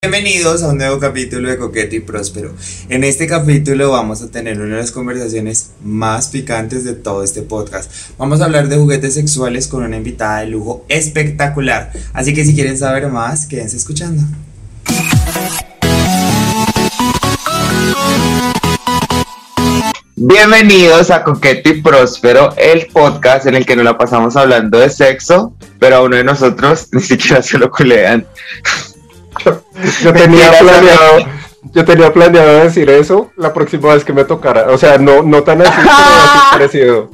Bienvenidos a un nuevo capítulo de Coqueto y Próspero. En este capítulo vamos a tener una de las conversaciones más picantes de todo este podcast. Vamos a hablar de juguetes sexuales con una invitada de lujo espectacular. Así que si quieren saber más, quédense escuchando. Bienvenidos a Coqueto y Próspero, el podcast en el que nos la pasamos hablando de sexo, pero a uno de nosotros ni siquiera se lo culean. Yo, tenía planeado, yo tenía planeado decir eso la próxima vez que me tocara. O sea, no, no tan así, pero así parecido.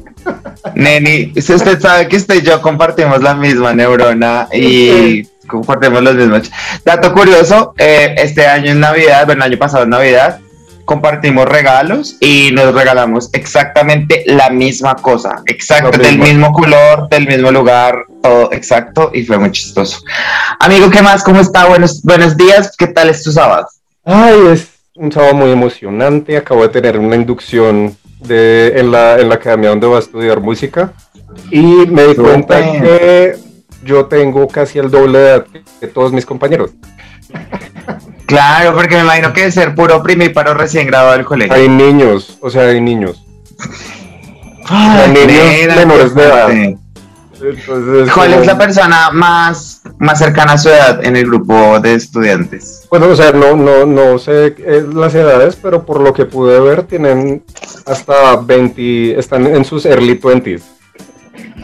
Neni, si usted sabe que usted y yo compartimos la misma neurona y compartimos los mismos. Dato curioso, eh, este año en Navidad, bueno, el año pasado en Navidad, compartimos regalos y nos regalamos exactamente la misma cosa, exacto, del mismo color, del mismo lugar, todo exacto y fue muy chistoso. Amigo, ¿qué más? ¿Cómo está? Buenos, buenos días, ¿qué tal es tu sábado? Ay, es un sábado muy emocionante, acabo de tener una inducción de, en, la, en la academia donde voy a estudiar música y me di cuenta que yo tengo casi el doble de edad que todos mis compañeros. Claro, porque me imagino que es ser puro primíparo recién graduado del colegio. Hay niños, o sea, hay niños. hay niños menores de edad. ¿Cuál es la persona más, más cercana a su edad en el grupo de estudiantes? Bueno, o sea, no, no, no sé eh, las edades, pero por lo que pude ver, tienen hasta 20, están en sus early 20s.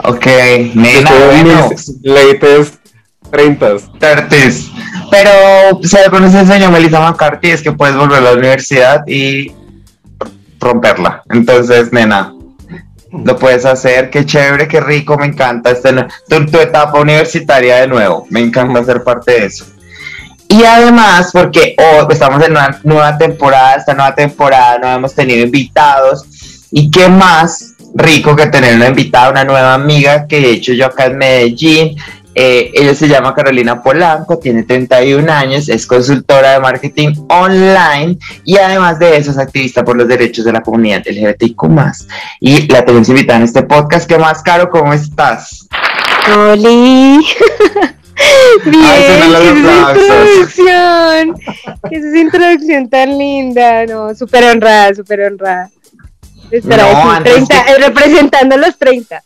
Ok, nena, bueno. latest 30 30 Pero, ¿sabe con ese enseñó Melissa McCarthy? Es que puedes volver a la universidad y romperla. Entonces, nena, lo puedes hacer. Qué chévere, qué rico, me encanta este, tu, etapa universitaria de nuevo. Me encanta ser parte de eso. Y además, porque estamos en una nueva temporada, esta nueva temporada no hemos tenido invitados. Y qué más rico que tener una invitada, una nueva amiga que he hecho yo acá en Medellín. Eh, ella se llama Carolina Polanco, tiene 31 años, es consultora de marketing online y además de eso es activista por los derechos de la comunidad LGBTIQ+. Y la tenemos invitada en este podcast. ¿Qué más, Caro? ¿Cómo estás? ¡Holi! Bien, qué introducción, qué es esa introducción tan linda, no, súper honrada, súper honrada. Estará 30, eh, representando los 30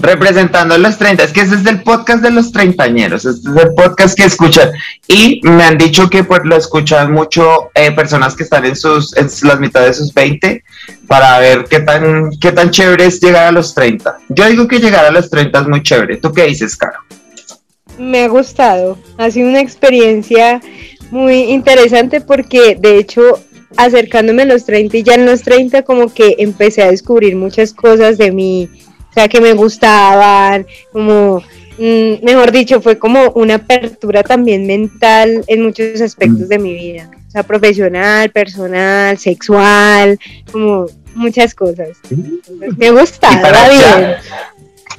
representando a los 30. Es que ese es el podcast de los treintañeros. Este es el podcast que escuchan. Y me han dicho que pues, lo escuchan mucho eh, personas que están en, sus, en las mitades de sus 20 para ver qué tan, qué tan chévere es llegar a los 30. Yo digo que llegar a los 30 es muy chévere. ¿Tú qué dices, Caro? Me ha gustado. Ha sido una experiencia muy interesante porque de hecho acercándome a los 30 y ya en los 30 como que empecé a descubrir muchas cosas de mí o sea, que me gustaban, como, mm, mejor dicho, fue como una apertura también mental en muchos aspectos de mi vida, o sea, profesional, personal, sexual, como muchas cosas. me gustaba, bien.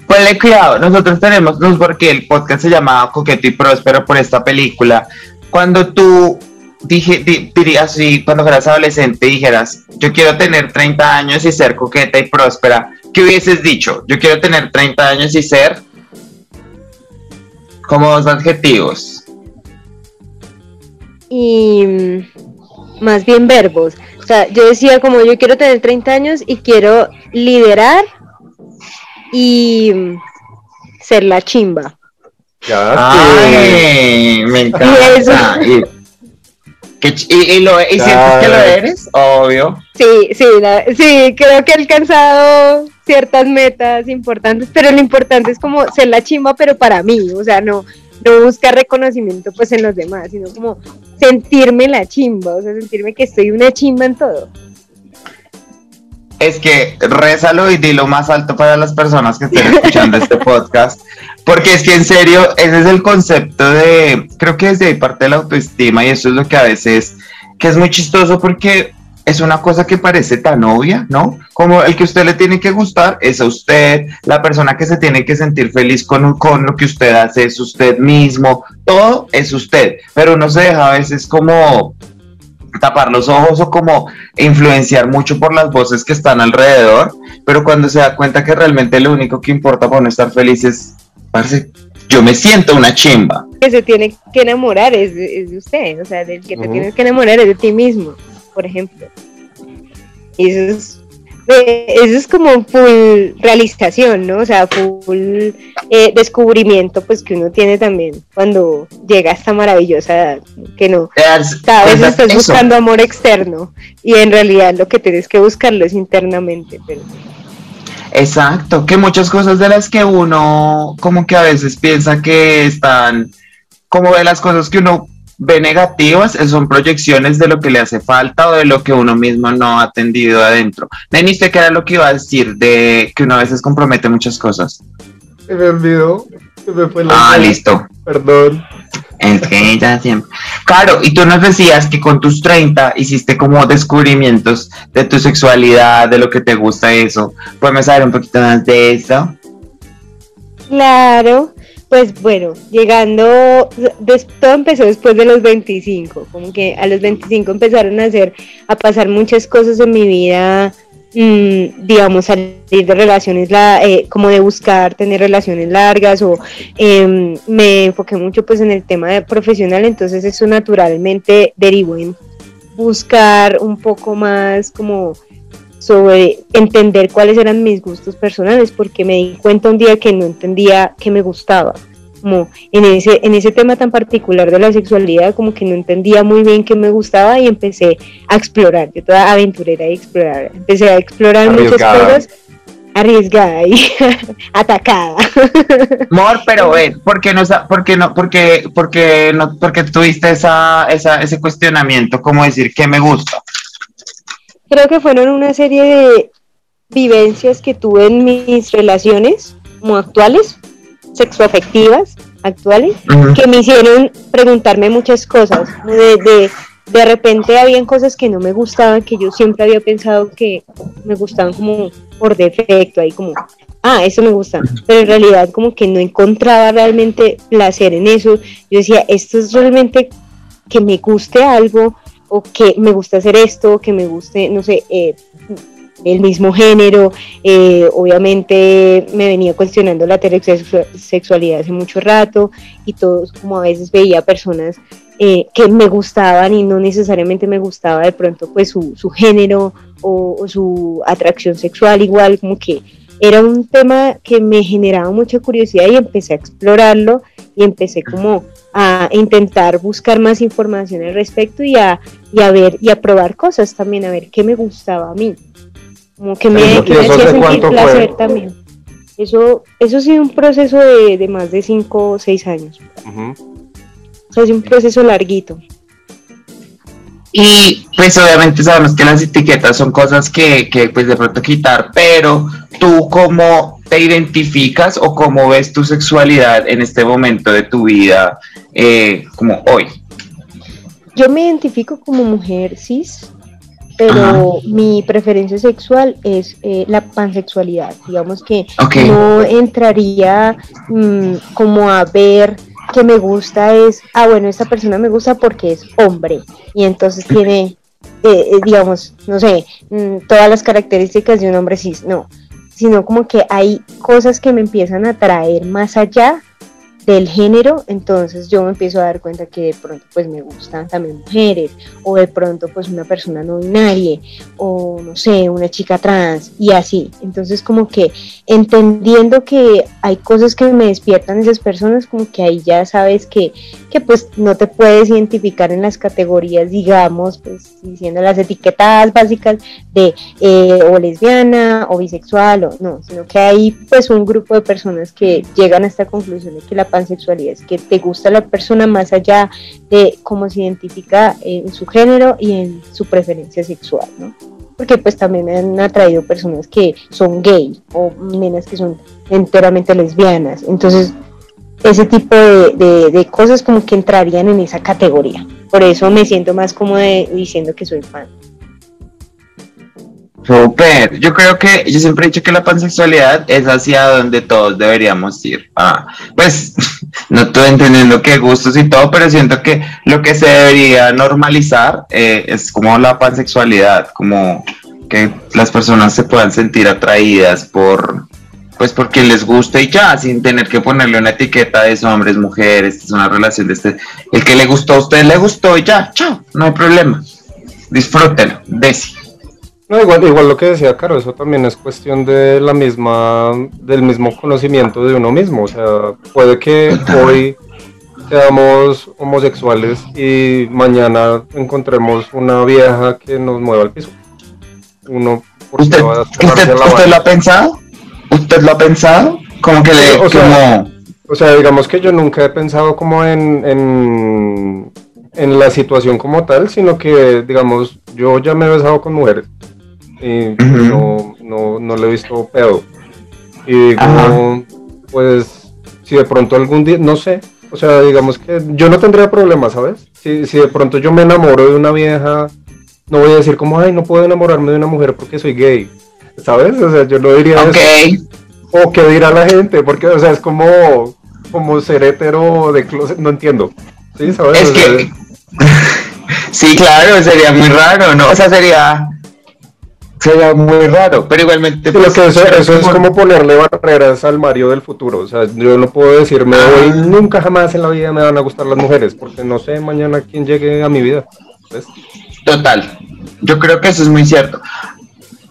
Ponle cuidado, nosotros tenemos, no porque el podcast se llamaba Coqueto y Próspero por esta película. Cuando tú dije, dirías así, cuando fueras adolescente, dijeras, yo quiero tener 30 años y ser coqueta y próspera, ¿qué hubieses dicho? Yo quiero tener 30 años y ser como dos adjetivos. Y mm, más bien verbos. O sea, yo decía como yo quiero tener 30 años y quiero liderar y mm, ser la chimba. Ay, me encanta. ¿Y, lo, sientes que lo eres? Obvio. Sí, sí, sí, creo que he alcanzado ciertas metas importantes, pero lo importante es como ser la chimba, pero para mí, o sea, no, no buscar reconocimiento pues en los demás, sino como sentirme la chimba, o sea, sentirme que estoy una chimba en todo. Es que rézalo y dilo más alto para las personas que estén escuchando este podcast, porque es que en serio, ese es el concepto de, creo que es de parte de la autoestima y eso es lo que a veces, que es muy chistoso porque es una cosa que parece tan obvia, ¿no? Como el que usted le tiene que gustar es a usted, la persona que se tiene que sentir feliz con, con lo que usted hace es usted mismo, todo es usted, pero uno se deja a veces como tapar los ojos o como influenciar mucho por las voces que están alrededor, pero cuando se da cuenta que realmente lo único que importa para no estar feliz es yo me siento una chimba. Que se tiene que enamorar es, de usted, o sea, del que te tienes que enamorar es de ti mismo, por ejemplo. Y eso es eso es como full realización, ¿no? O sea, full eh, descubrimiento, pues que uno tiene también cuando llega a esta maravillosa que no. Cada vez estás buscando amor externo y en realidad lo que tienes que buscarlo es internamente. Pero... Exacto, que muchas cosas de las que uno como que a veces piensa que están, como de las cosas que uno ve negativas eh, son proyecciones de lo que le hace falta o de lo que uno mismo no ha atendido adentro. Deniste que era lo que iba a decir de que uno a veces compromete muchas cosas. Se me olvidó. Se me fue la ah, listo. Perdón. Es que ya siempre. Claro, y tú nos decías que con tus 30 hiciste como descubrimientos de tu sexualidad, de lo que te gusta eso. ¿Puedes saber un poquito más de eso? Claro, pues bueno, llegando, todo empezó después de los 25, como que a los 25 empezaron a hacer, a pasar muchas cosas en mi vida, mm, digamos, salir de relaciones, la, eh, como de buscar tener relaciones largas o em, me enfoqué mucho pues en el tema profesional, entonces eso naturalmente derivó en buscar un poco más como sobre entender cuáles eran mis gustos personales, porque me di cuenta un día que no entendía qué me gustaba. Como en ese, en ese tema tan particular de la sexualidad, como que no entendía muy bien qué me gustaba y empecé a explorar. Yo toda aventurera y explorar. Empecé a explorar muchas cosas arriesgada y atacada. Amor, pero ven, ¿por qué no, por qué no, porque, porque no, porque tuviste esa, esa, ese cuestionamiento, como decir que me gusta? Creo que fueron una serie de vivencias que tuve en mis relaciones como actuales, sexoafectivas actuales, que me hicieron preguntarme muchas cosas. De, de, de repente habían cosas que no me gustaban, que yo siempre había pensado que me gustaban como por defecto, ahí como, ah, eso me gusta, pero en realidad como que no encontraba realmente placer en eso. Yo decía, esto es realmente que me guste algo o que me gusta hacer esto, que me guste, no sé, eh, el mismo género. Eh, obviamente me venía cuestionando la heterosexualidad hace mucho rato y todos como a veces veía personas eh, que me gustaban y no necesariamente me gustaba de pronto pues su, su género o, o, su atracción sexual igual como que era un tema que me generaba mucha curiosidad y empecé a explorarlo y empecé como a intentar buscar más información al respecto y a, y a ver y a probar cosas también, a ver qué me gustaba a mí. Como que me, hacía sentir placer también. Eso, eso ha sido un proceso de, más de 5 o 6 años. O sea, es un proceso larguito. Y pues obviamente sabemos que las etiquetas son cosas que, que pues de pronto quitar, pero tú cómo te identificas o cómo ves tu sexualidad en este momento de tu vida eh, como hoy? Yo me identifico como mujer cis, pero mi preferencia sexual es eh, la pansexualidad. Digamos que no entraría mm, como a ver que me gusta es, ah, bueno, esta persona me gusta porque es hombre y entonces tiene, eh, digamos, no sé, mm, todas las características de un hombre cis. No, sino como que hay cosas que me empiezan a atraer más allá del género, entonces yo me empiezo a dar cuenta que de pronto pues me gustan también mujeres, o de pronto pues una persona no binaria, o no sé, una chica trans, y así. Entonces como que entendiendo que hay cosas que me despiertan esas personas, como que ahí ya sabes que, que pues no te puedes identificar en las categorías, digamos, pues diciendo las etiquetas básicas de eh, o lesbiana o bisexual, o no, sino que hay pues un grupo de personas que llegan a esta conclusión de que la pansexualidad, es que te gusta la persona más allá de cómo se identifica en su género y en su preferencia sexual, ¿no? Porque pues también me han atraído personas que son gay o menas que son enteramente lesbianas. Entonces, ese tipo de, de cosas como que entrarían en esa categoría. Por eso me siento más como diciendo que soy fan. Super, yo creo que yo siempre he dicho que la pansexualidad es hacia donde todos deberíamos ir. Ah, pues no estoy entendiendo qué gustos y todo, pero siento que lo que se debería normalizar eh, es como la pansexualidad, como que las personas se puedan sentir atraídas por, pues porque les gusta y ya, sin tener que ponerle una etiqueta de hombres, mujeres, es una relación de este, el que le gustó a usted le gustó y ya, chao, no hay problema. Disfrútenlo, Desi. No, igual, igual lo que decía Caro, eso también es cuestión de la misma, del mismo conocimiento de uno mismo. O sea, puede que hoy seamos homosexuales y mañana encontremos una vieja que nos mueva al piso. Uno, ¿Usted, ¿usted, lo ha pensado? ¿Usted lo ha pensado? Como que le... O, sea, o sea, digamos que yo nunca he pensado como en, en, en la situación como tal, sino que, digamos, yo ya me he besado con mujeres y no, no, no le he visto pedo. Y digo, pues, si de pronto algún día, no sé, o sea, digamos que yo no tendría problema, ¿sabes? Si, si de pronto yo me enamoro de una vieja, no voy a decir como, ay, no puedo enamorarme de una mujer porque soy gay, ¿sabes? O sea, yo no diría okay. O qué dirá la gente, porque, o sea, es como, como ser hetero de closet, no entiendo. ¿Sí? ¿Sabes? Es que... sí, claro, sería muy raro, ¿no? O sea, sería sería muy raro, pero igualmente... Pues, que eso, es como ponerle barreras al Mario del futuro, o sea, yo no puedo decirme ah. hoy, nunca jamás en la vida me van a gustar las mujeres, porque no sé mañana quién llegue a mi vida. Total, yo creo que eso es muy cierto.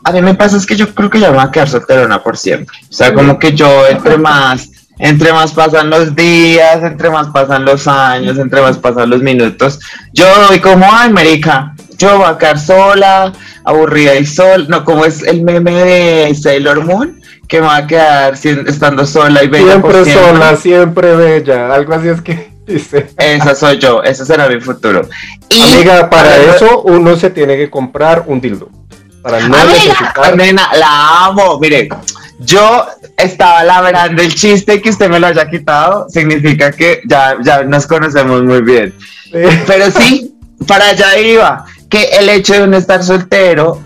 A mí me pasa es que yo creo que ya me voy a quedar solterona por siempre. O sea, como que yo entre más, entre más pasan los días, entre más pasan los años, entre más pasan los minutos, yo voy como, ay, América, yo voy a quedar sola, aburrida y sol, no, como es el meme de Sailor Moon, que me va a quedar estando sola y bella. Siempre sola, siempre bella, algo así es que dice. Esa soy yo, ese será mi futuro. Amiga, para eso uno se tiene que comprar un dildo. Para no necesitar. Nena, la amo, mire. Yo estaba labrando el chiste que usted me lo haya quitado, significa que ya, ya nos conocemos muy bien. Pero sí, para allá iba que el hecho de uno estar soltero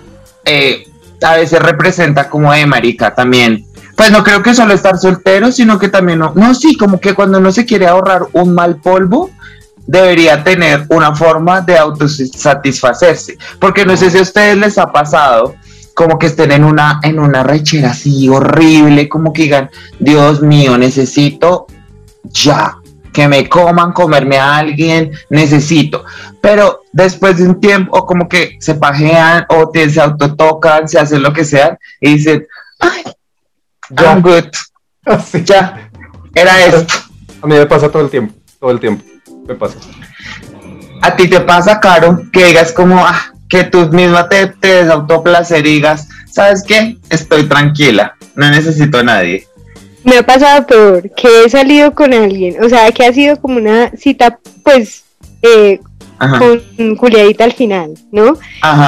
eh, a veces representa como de marica también. Pues no creo que solo estar soltero, sino que también no, no, sí, como que cuando uno se quiere ahorrar un mal polvo, debería tener una forma de autosatisfacerse. Porque no sé si a ustedes les ha pasado como que estén en una, en una rechera así horrible, como que digan, Dios mío, necesito ya, que me coman, comerme a alguien, necesito. Pero después de un tiempo, como que se pajean o se autotocan, se hacen lo que sea, y dicen, ay, ya. I'm good. Ya, era esto. A mí me pasa todo el tiempo, todo el tiempo, me pasa. A ti te pasa, Caro, que digas como, ah, que tú misma te, te desautoplacer y digas, ¿sabes qué? Estoy tranquila, no necesito a nadie me ha pasado peor, que he salido con alguien, o sea, que ha sido como una cita, pues, eh, con Juliadita al final, ¿no?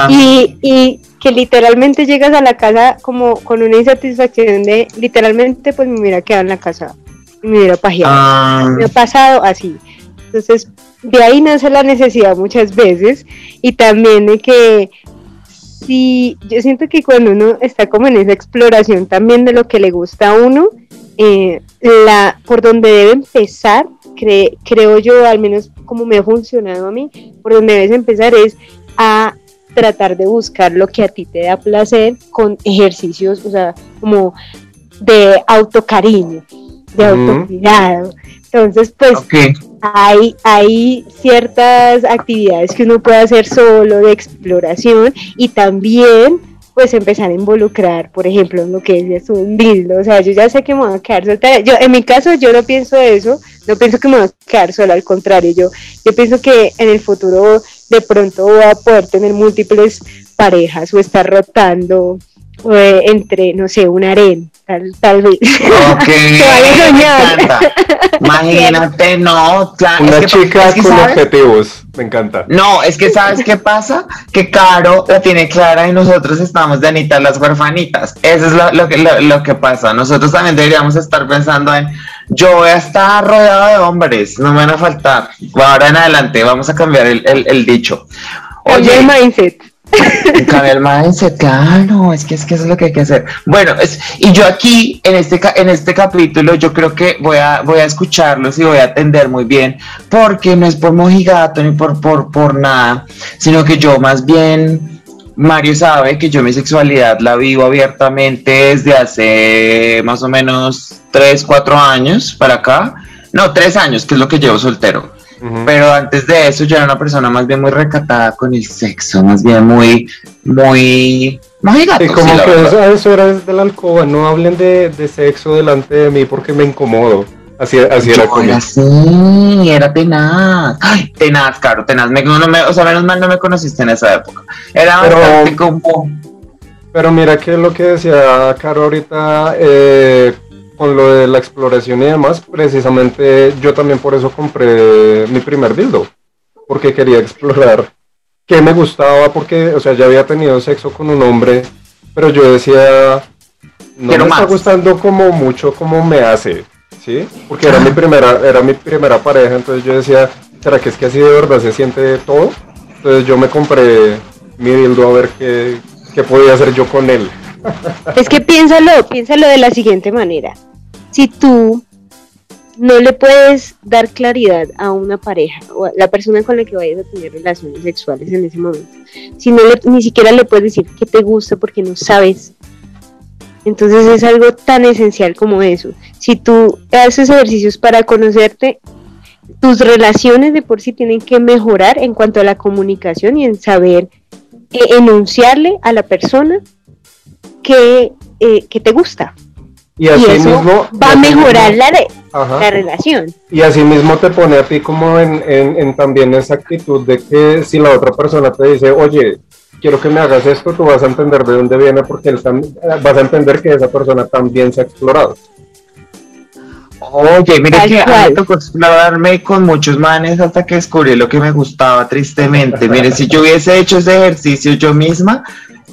Y, y que literalmente llegas a la casa como con una insatisfacción de, literalmente, pues me hubiera quedado en la casa me hubiera pajeado. Ah. Me ha pasado así. Entonces, de ahí nace la necesidad muchas veces y también de que si yo siento que cuando uno está como en esa exploración también de lo que le gusta a uno, eh, la, por donde debe empezar, creo yo, al menos como me ha funcionado a mí, por donde debes empezar es a tratar de buscar lo que a ti te da placer con ejercicios, o sea, como de autocariño, de autocuidado. Entonces, pues hay, hay ciertas actividades que uno puede hacer solo de exploración y también pues empezar a involucrar, por ejemplo, en lo que es un dildo, o sea, yo ya sé que me voy a quedar soltera, yo en mi caso yo no pienso eso, no pienso que me voy a quedar sola, al contrario, yo, yo pienso que en el futuro de pronto voy a poder tener múltiples parejas o estar rotando eh, entre, no sé, un harén, tal, tal vez. Ok, Imagínate, no, claro. Una chica con objetivos, me encanta. No, es que ¿sabes qué pasa? Que Caro la tiene clara y nosotros estamos de Anita las huerfanitas. Eso es lo, que, lo, que pasa. Nosotros también deberíamos estar pensando en, yo voy a estar rodeado de hombres, no me van a faltar. Ahora en adelante vamos a cambiar el, el dicho. Oye, el mindset. Cambiar el mindset, claro, es que, es que eso es lo que hay que hacer. Bueno, es, y yo aquí, en este, en este capítulo, yo creo que voy a, voy a escucharlos y voy a atender muy bien, porque no es por mojigato ni por, por, por nada, sino que yo más bien Mario sabe que yo mi sexualidad la vivo abiertamente desde hace más o menos 3, 4 años para acá. No, 3 años, que es lo que llevo soltero. Pero antes de eso yo era una persona más bien muy recatada con el sexo, más bien muy, muy... Muy gato, Y como sí, que eso, eso era desde la alcoba, no hablen de, de sexo delante de mí porque me incomodo. Así, así era como. era así, era tenaz. Ay, tenaz, caro, tenaz. Me, no me- o sea, menos mal no me conociste en esa época. Era Pero- bastante como... Pero mira que lo que decía Caro ahorita eh, con lo de la exploración y demás, precisamente yo también por eso compré mi primer dildo, porque quería explorar qué me gustaba, porque, o sea, ya había tenido sexo con un hombre, pero yo decía, no Quiero me está gustando como mucho como me hace, ¿sí? Porque era mi primera, era mi primera pareja, entonces yo decía, ¿será que es que así de verdad se siente todo? Entonces yo me compré mi dildo a ver qué, qué podía hacer yo con él. Es que piénsalo, piénsalo de la siguiente manera. Si tú no le puedes dar claridad a una pareja o a la persona con la que vayas a tener relaciones sexuales en ese momento, si no le- ni siquiera le puedes decir que te gusta porque no sabes, entonces es algo tan esencial como eso. Si tú haces ejercicios para conocerte, tus relaciones de por sí tienen que mejorar en cuanto a la comunicación y en saber eh, enunciarle a la persona que, eh, que te gusta. Y Y así eso mismo va a mejorar mismo- la, re- Ajá. la relación. Y así mismo te pone a ti como en, en, en también esa actitud de que si la otra persona te dice, oye, quiero que me hagas esto, tú vas a entender de dónde viene porque él vas a entender que esa persona también se ha explorado. Oye, mira que a mí tocó explorarme con muchos manes hasta que descubrí lo que me gustaba, tristemente. Mire, si yo hubiese hecho ese ejercicio yo misma,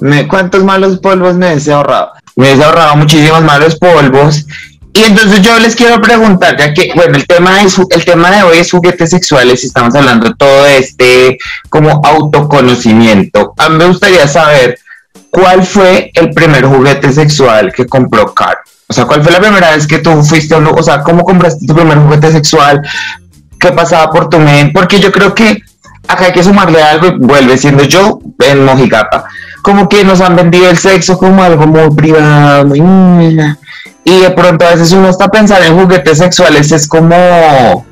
me, ¿cuántos malos polvos me hubiese ahorrado? Me hubiese ahorrado muchísimos malos polvos. Y entonces yo les quiero preguntar, ya que, bueno, el tema, es, el tema de hoy es juguetes sexuales y estamos hablando todo de este como autoconocimiento. A mí me gustaría saber cuál fue el primer juguete sexual que compró Caro. O sea, ¿cuál fue la primera vez que tú fuiste a un O sea, ¿cómo compraste tu primer juguete sexual? ¿Qué pasaba por tu mente? Porque yo creo que acá hay que sumarle algo y vuelve siendo yo en Mojigata. Como que nos han vendido el sexo como algo muy privado, Y de pronto a veces uno está pensando en juguetes sexuales, es como...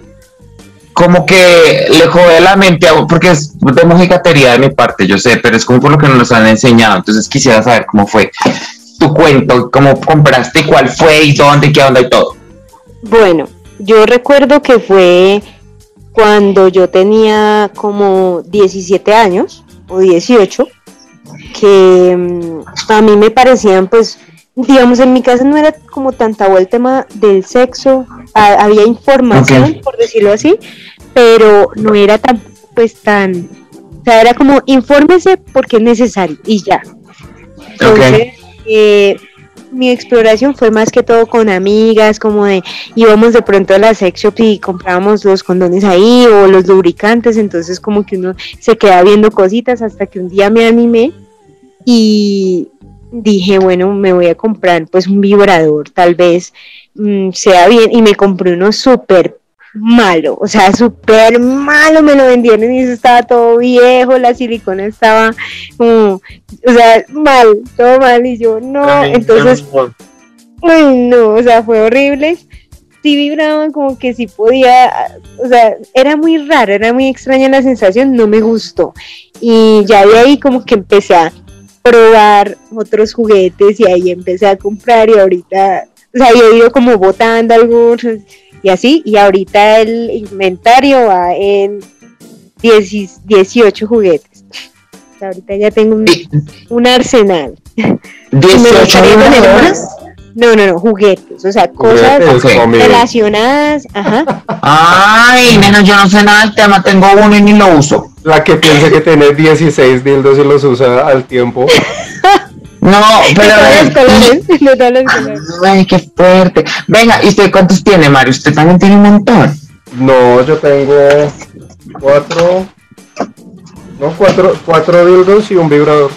Como que le jode la mente, a porque es de mojigatería de mi parte, yo sé, pero es como por lo que nos han enseñado. Entonces quisiera saber cómo fue tu cuento, cómo compraste, cuál fue y dónde, qué onda y todo. Bueno, yo recuerdo que fue cuando yo tenía como 17 años o 18, que mm, a mí me parecían pues, digamos, en mi casa no era como tan tabú el tema del sexo, ha- había información, por decirlo así, pero no era tan, pues tan, o sea, era como infórmese porque es necesario y ya. Entonces, eh, mi exploración fue más que todo con amigas, como de íbamos de pronto a la sex shop y comprábamos los condones ahí o los lubricantes, entonces como que uno se queda viendo cositas hasta que un día me animé y dije, bueno, me voy a comprar pues un vibrador, tal vez mm, sea bien, y me compré uno súper malo, o sea, súper malo, me lo vendieron y eso estaba todo viejo, la silicona estaba como, o sea, mal, todo mal, y yo no, entonces Uy, no, o sea, fue horrible. Sí vibraban como que sí podía, o sea, era muy raro, era muy extraña la sensación, no me gustó. Y ya de ahí como que empecé a probar otros juguetes y ahí empecé a comprar y ahorita, o sea, yo he ido como botando algunos y así, y ahorita el inventario va en 10 18 juguetes. O sea, ahorita ya tengo un, un arsenal. Y me 18 gustaría tener vibradores. más. No, no, no, juguetes, o sea, cosas relacionadas, ajá. Ay, nena, yo no sé nada del tema, tengo uno y ni lo uso. La que piensa que tiene 16 dildos y los usa al tiempo. No, De pero... todos los colores, de todos los colores. Ay, qué fuerte. Venga, ¿y usted cuántos tiene, Mario? Usted también tiene un montón. No, yo tengo cuatro. No, cuatro, cuatro dildos y un vibrador.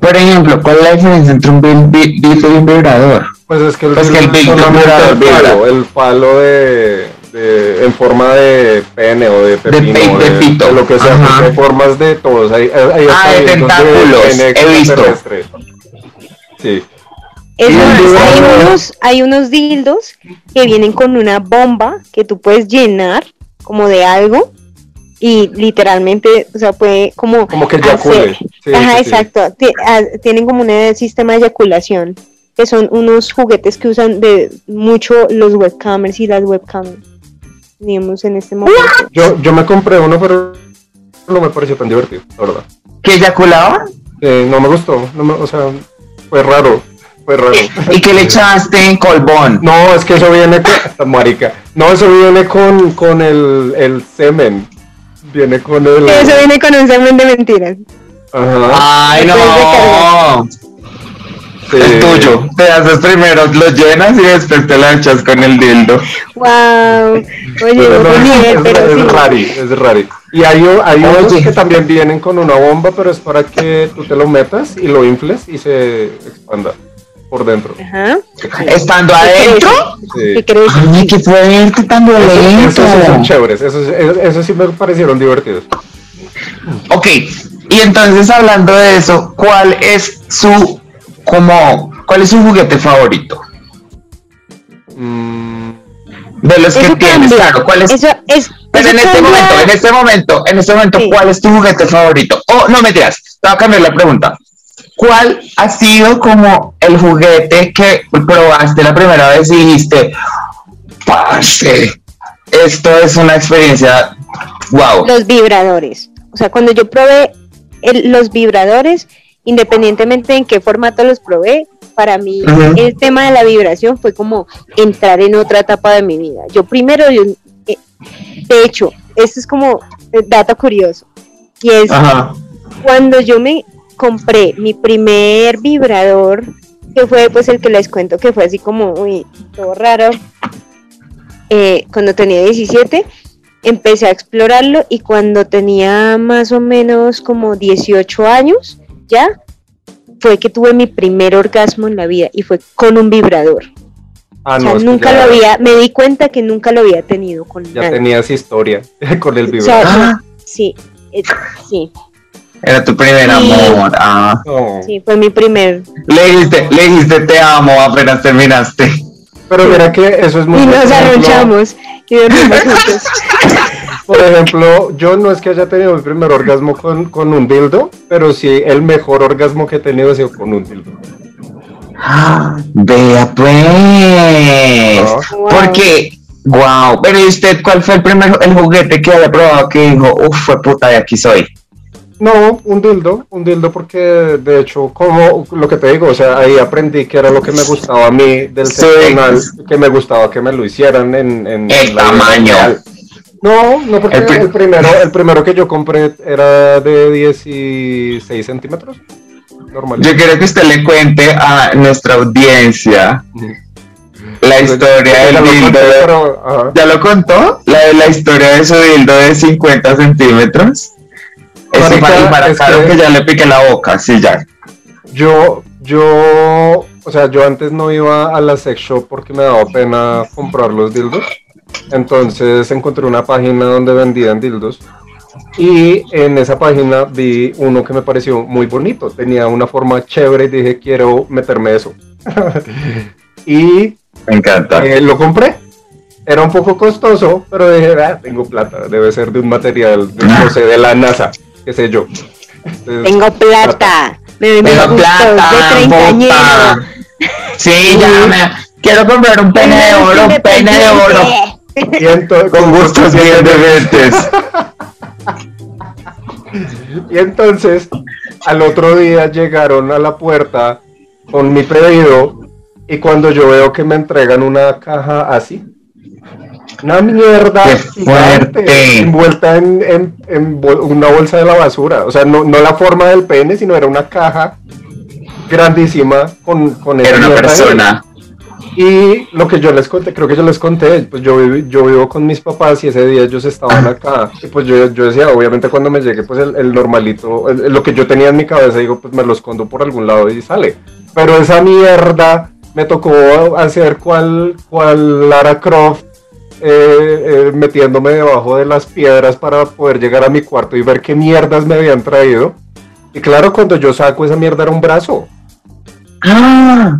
Por ejemplo, ¿cuál es la diferencia entre un dildo y un vibrador? Pues es que el Pues que el dildo es solamente vibrador el palo, el palo de, de- en forma de pene o de pepino, pe- de pito. lo que sea, hay formas de todos. Hay, hay Ah, de tentáculos, he visto. Sí. Es más, hay unos, hay unos dildos que vienen con una bomba que tú puedes llenar como de algo y literalmente, o sea, puede como... Como que hacer- eyacule. Sí, Ajá, sí, exacto. Ah, Tienen como un sistema de eyaculación, que son unos juguetes que usan de mucho los webcamers y las webcams, digamos, en este momento. Yo, yo me compré uno, pero no me pareció tan divertido, la verdad. ¿Que eyaculaba? Eh, no me gustó, no me- o sea, fue raro, fue raro. ¿Y que le echaste en colbón? No, es que eso viene con... Marica. No, eso viene con, con el, el semen. Viene con el... Eso viene con un semen de mentiras. Ajá. Ay, no. Sí. Es tuyo. Te haces primero, lo llenas y después te lo echas con el dildo. Wow. Oye, Pero no, es, pero es sí. rari, es rari. Y hay, hay Oye. unos que también vienen con una bomba, pero es para que tú te lo metas y lo infles y se expanda por dentro. Ajá. Estando adentro. Sí. ¿Qué crees? Ay, qué fuerte, tan Esos, violento. esos sí son chéveres, esos, esos- esos sí me parecieron divertidos. Ok, y entonces hablando de eso, ¿cuál es su como cuál es su juguete favorito? Mm, De los que tienes, cambia. claro, ¿cuál es? Eso es. Pero eso en este cambia- momento, en este momento, en este momento, Sí. ¿cuál es tu juguete favorito? Oh, no me digas, te voy a cambiar la pregunta. ¿Cuál ha sido como el juguete que probaste la primera vez y dijiste, parce, esto es una experiencia, wow? Los vibradores. O sea, cuando yo probé el- los vibradores, independientemente en qué formato los probé, para mí el tema de la vibración fue como entrar en otra etapa de mi vida. Yo primero, yo, eh, de hecho, esto es como eh, dato curioso. Y es Ajá. cuando yo me compré mi primer vibrador, que fue pues el que les cuento que fue así como, uy, todo raro, eh, cuando tenía 17, empecé a explorarlo y cuando tenía más o menos como 18 años, ya, fue que tuve mi primer orgasmo en la vida y fue con un vibrador. ah, o sea, no, nunca ya- lo había, me di cuenta que nunca lo había tenido con Ya nadie. tenías historia con el O vibrador. sea, Ah. sí, eh, sí, Era tu primer Sí. amor. Ah. Sí, fue mi primer Le dijiste, le dijiste te amo apenas terminaste. Pero mira que eso es muy... y nos arronchamos y dormimos juntos. Por ejemplo, yo no es que haya tenido mi primer orgasmo con, con un dildo, pero sí el mejor orgasmo que he tenido ha sido con un dildo. Ah, Vea pues. Wow. Porque, wow. Pero ¿y usted cuál fue el primer el juguete que había probado que dijo, uff, fue puta, de aquí soy? No, un dildo, un dildo porque de hecho, como lo que te digo, o sea, ahí aprendí que era lo que me gustaba a mí del Sí. sexo anal, que me gustaba que me lo hicieran en, en El tamaño. No, no porque El el, pri- primero, el primero que yo compré era de 16 centímetros. Normal. Yo quiero que usted le cuente a nuestra audiencia la historia del dildo. de- pero. ¿Ya lo contó? La, la historia de su dildo de 50 centímetros. Ese para, es claro que- que ya le pique la boca, sí, ya. Yo, yo, o sea, yo antes no iba a la sex shop porque me daba pena comprar los dildos. Entonces encontré una página donde vendían dildos. Y en esa página vi uno que me pareció muy bonito. Tenía una forma chévere y dije, quiero meterme eso. y Me encanta. eh, lo compré. Era un poco costoso, pero dije, ah, tengo plata, debe ser de un material, de, no sé, de la NASA, qué sé yo. Entonces, Tengo plata. Me me Tengo plata, de. Sí, ya me... Quiero comprar un pene de oro, un pene de oro. Y ento- Con gustos bien diferentes. Y entonces, al otro día llegaron a la puerta con mi pedido y cuando yo veo que me entregan una caja así, una mierda ¡Qué gigante, envuelta en, en- en bol- una bolsa de la basura. O sea, no, no la forma del pene, sino era una caja grandísima con, con esa Era una persona. Y lo que yo les conté, creo que yo les conté, pues yo, vivi- yo vivo con mis papás y ese día ellos estaban acá. Y pues yo, yo decía, obviamente cuando me llegue, pues el, el normalito, el- lo que yo tenía en mi cabeza, digo, pues me lo escondo por algún lado y sale. Pero esa mierda me tocó hacer cual, cual Lara Croft eh, metiéndome debajo de las piedras para poder llegar a mi cuarto y ver qué mierdas me habían traído. Y claro, cuando yo saco esa mierda era un brazo. Ah,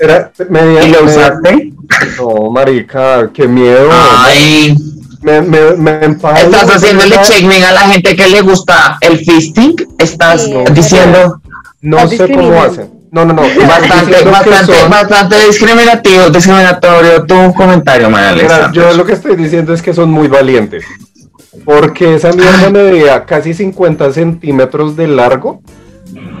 Era media, ¿Y lo media- usaste? No, marica, qué miedo. Ay, Me, me, me empalo. estás haciéndole checkmate a la gente que le gusta el fisting. Estás Sí. diciendo No sé cómo hacen. No, no, no. bastante, bastante, son- bastante discriminativo, discriminatorio tu comentario, María yo lo que estoy diciendo es que son muy valientes. Porque esa mierda medía casi 50 centímetros de largo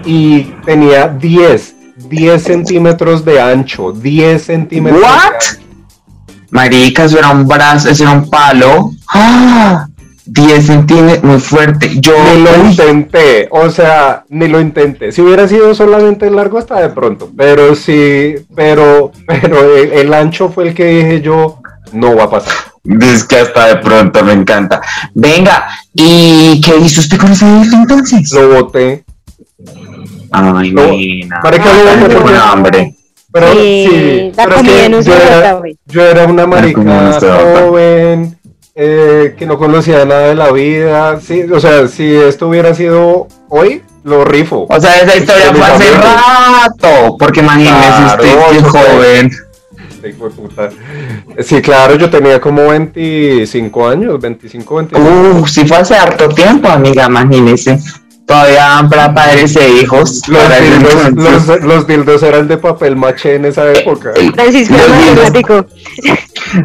y tenía 10, 10 centímetros de ancho, 10 centímetros. What? Marica, eso era un brazo, eso era un palo. ¡Ah! 10 centímetros, muy fuerte. Yo. Ni lo intenté, o sea, ni lo intenté. Si hubiera sido solamente largo, hasta de pronto. Pero sí, pero, pero el, el ancho fue el que dije yo, no va a pasar. Es que hasta de pronto me encanta. Venga, ¿y qué hizo usted con ese entonces? Lo boté. Ay, No, nena. marica, porque- hambre. Pero Sí, sí, la pero es comida que no yo era-. Yo una marica joven, eh, que no conocía nada de la vida. Sí, o sea, si esto hubiera sido hoy, lo rifo. O sea, esa historia fue hace rato. Porque imagínese usted que joven. Puta. Sí, claro, yo tenía como 25 años, 25, 26. Uh, si fue hace harto tiempo, amiga, imagínese. Todavía para padres e hijos. Los entonces. los, los dildos eran de papel maché en esa época. Francisco era niños. matemático.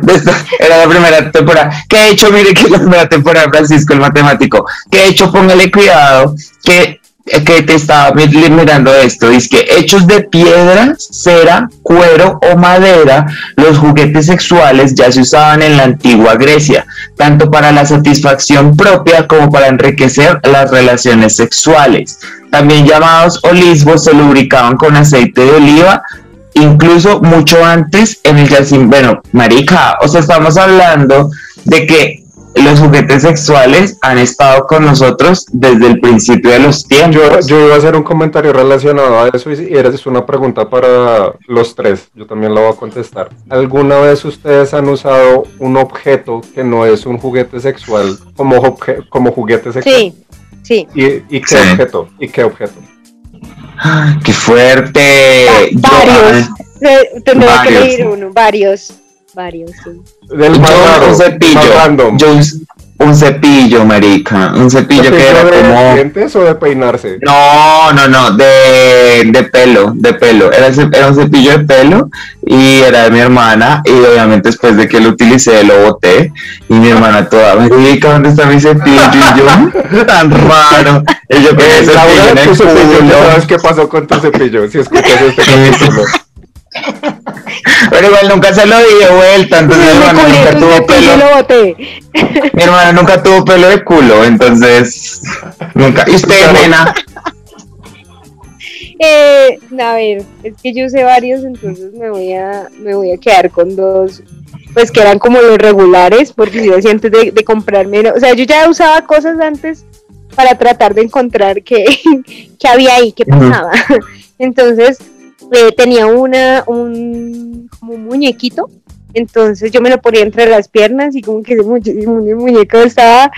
De Era la primera temporada. ¿Qué he hecho? Mire que es la primera temporada, Francisco, el matemático. ¿Qué he hecho? Póngale cuidado. Que, que te estaba mi- mirando esto. Dice que hechos de piedra, cera, cuero o madera, los juguetes sexuales ya se usaban en la antigua Grecia, tanto para la satisfacción propia como para enriquecer las relaciones sexuales. También llamados olisbos se lubricaban con aceite de oliva incluso mucho antes en el yacimiento, bueno, marica, o sea, estamos hablando de que los juguetes sexuales han estado con nosotros desde el principio de los Yo, tiempos. yo iba a hacer un comentario relacionado a eso y era una pregunta para los tres. Yo también la voy a contestar. ¿Alguna vez ustedes han usado un objeto que no es un juguete sexual como, obje- como juguete sexual? Sí, sí. ¿Y, y qué Sí. objeto? ¿Y qué objeto? ¡Ay, ¡Qué fuerte! Yo- varios. Eh, Tendría que Varios. elegir uno. Varios. Varios, sí. Del más raro, un cepillo. más random. Yo us- un cepillo, marica. Un cepillo que ¿Cepillo era de como. dientes o de peinarse? No, no, no, de, de pelo, de pelo. Era, era un cepillo de pelo y era de mi hermana. Y obviamente después de que lo utilicé, lo boté. Y mi hermana toda me dijo, ¿dónde está mi cepillo? Y yo, tan raro. Y yo el cepillo en el tu cepillo, ¿ya culo. sabes qué pasó con tu cepillo? Si escuchas este capítulo. Pero igual nunca se lo di de vuelta. Entonces mi culé nunca tu tuvo pelo. lo boté. Mi hermana nunca tuvo pelo de culo. Entonces, nunca. ¿Y usted, nena? Eh, a ver, es que yo sé varios, entonces me voy a, me voy a quedar con dos, pues que eran como los regulares, porque yo decía antes de, de comprarme, o sea, yo ya usaba cosas antes para tratar de encontrar qué, qué había ahí, qué pasaba. Entonces, eh, tenía una, un, como un muñequito, entonces yo me lo ponía entre las piernas y como que ese mu- muñeco estaba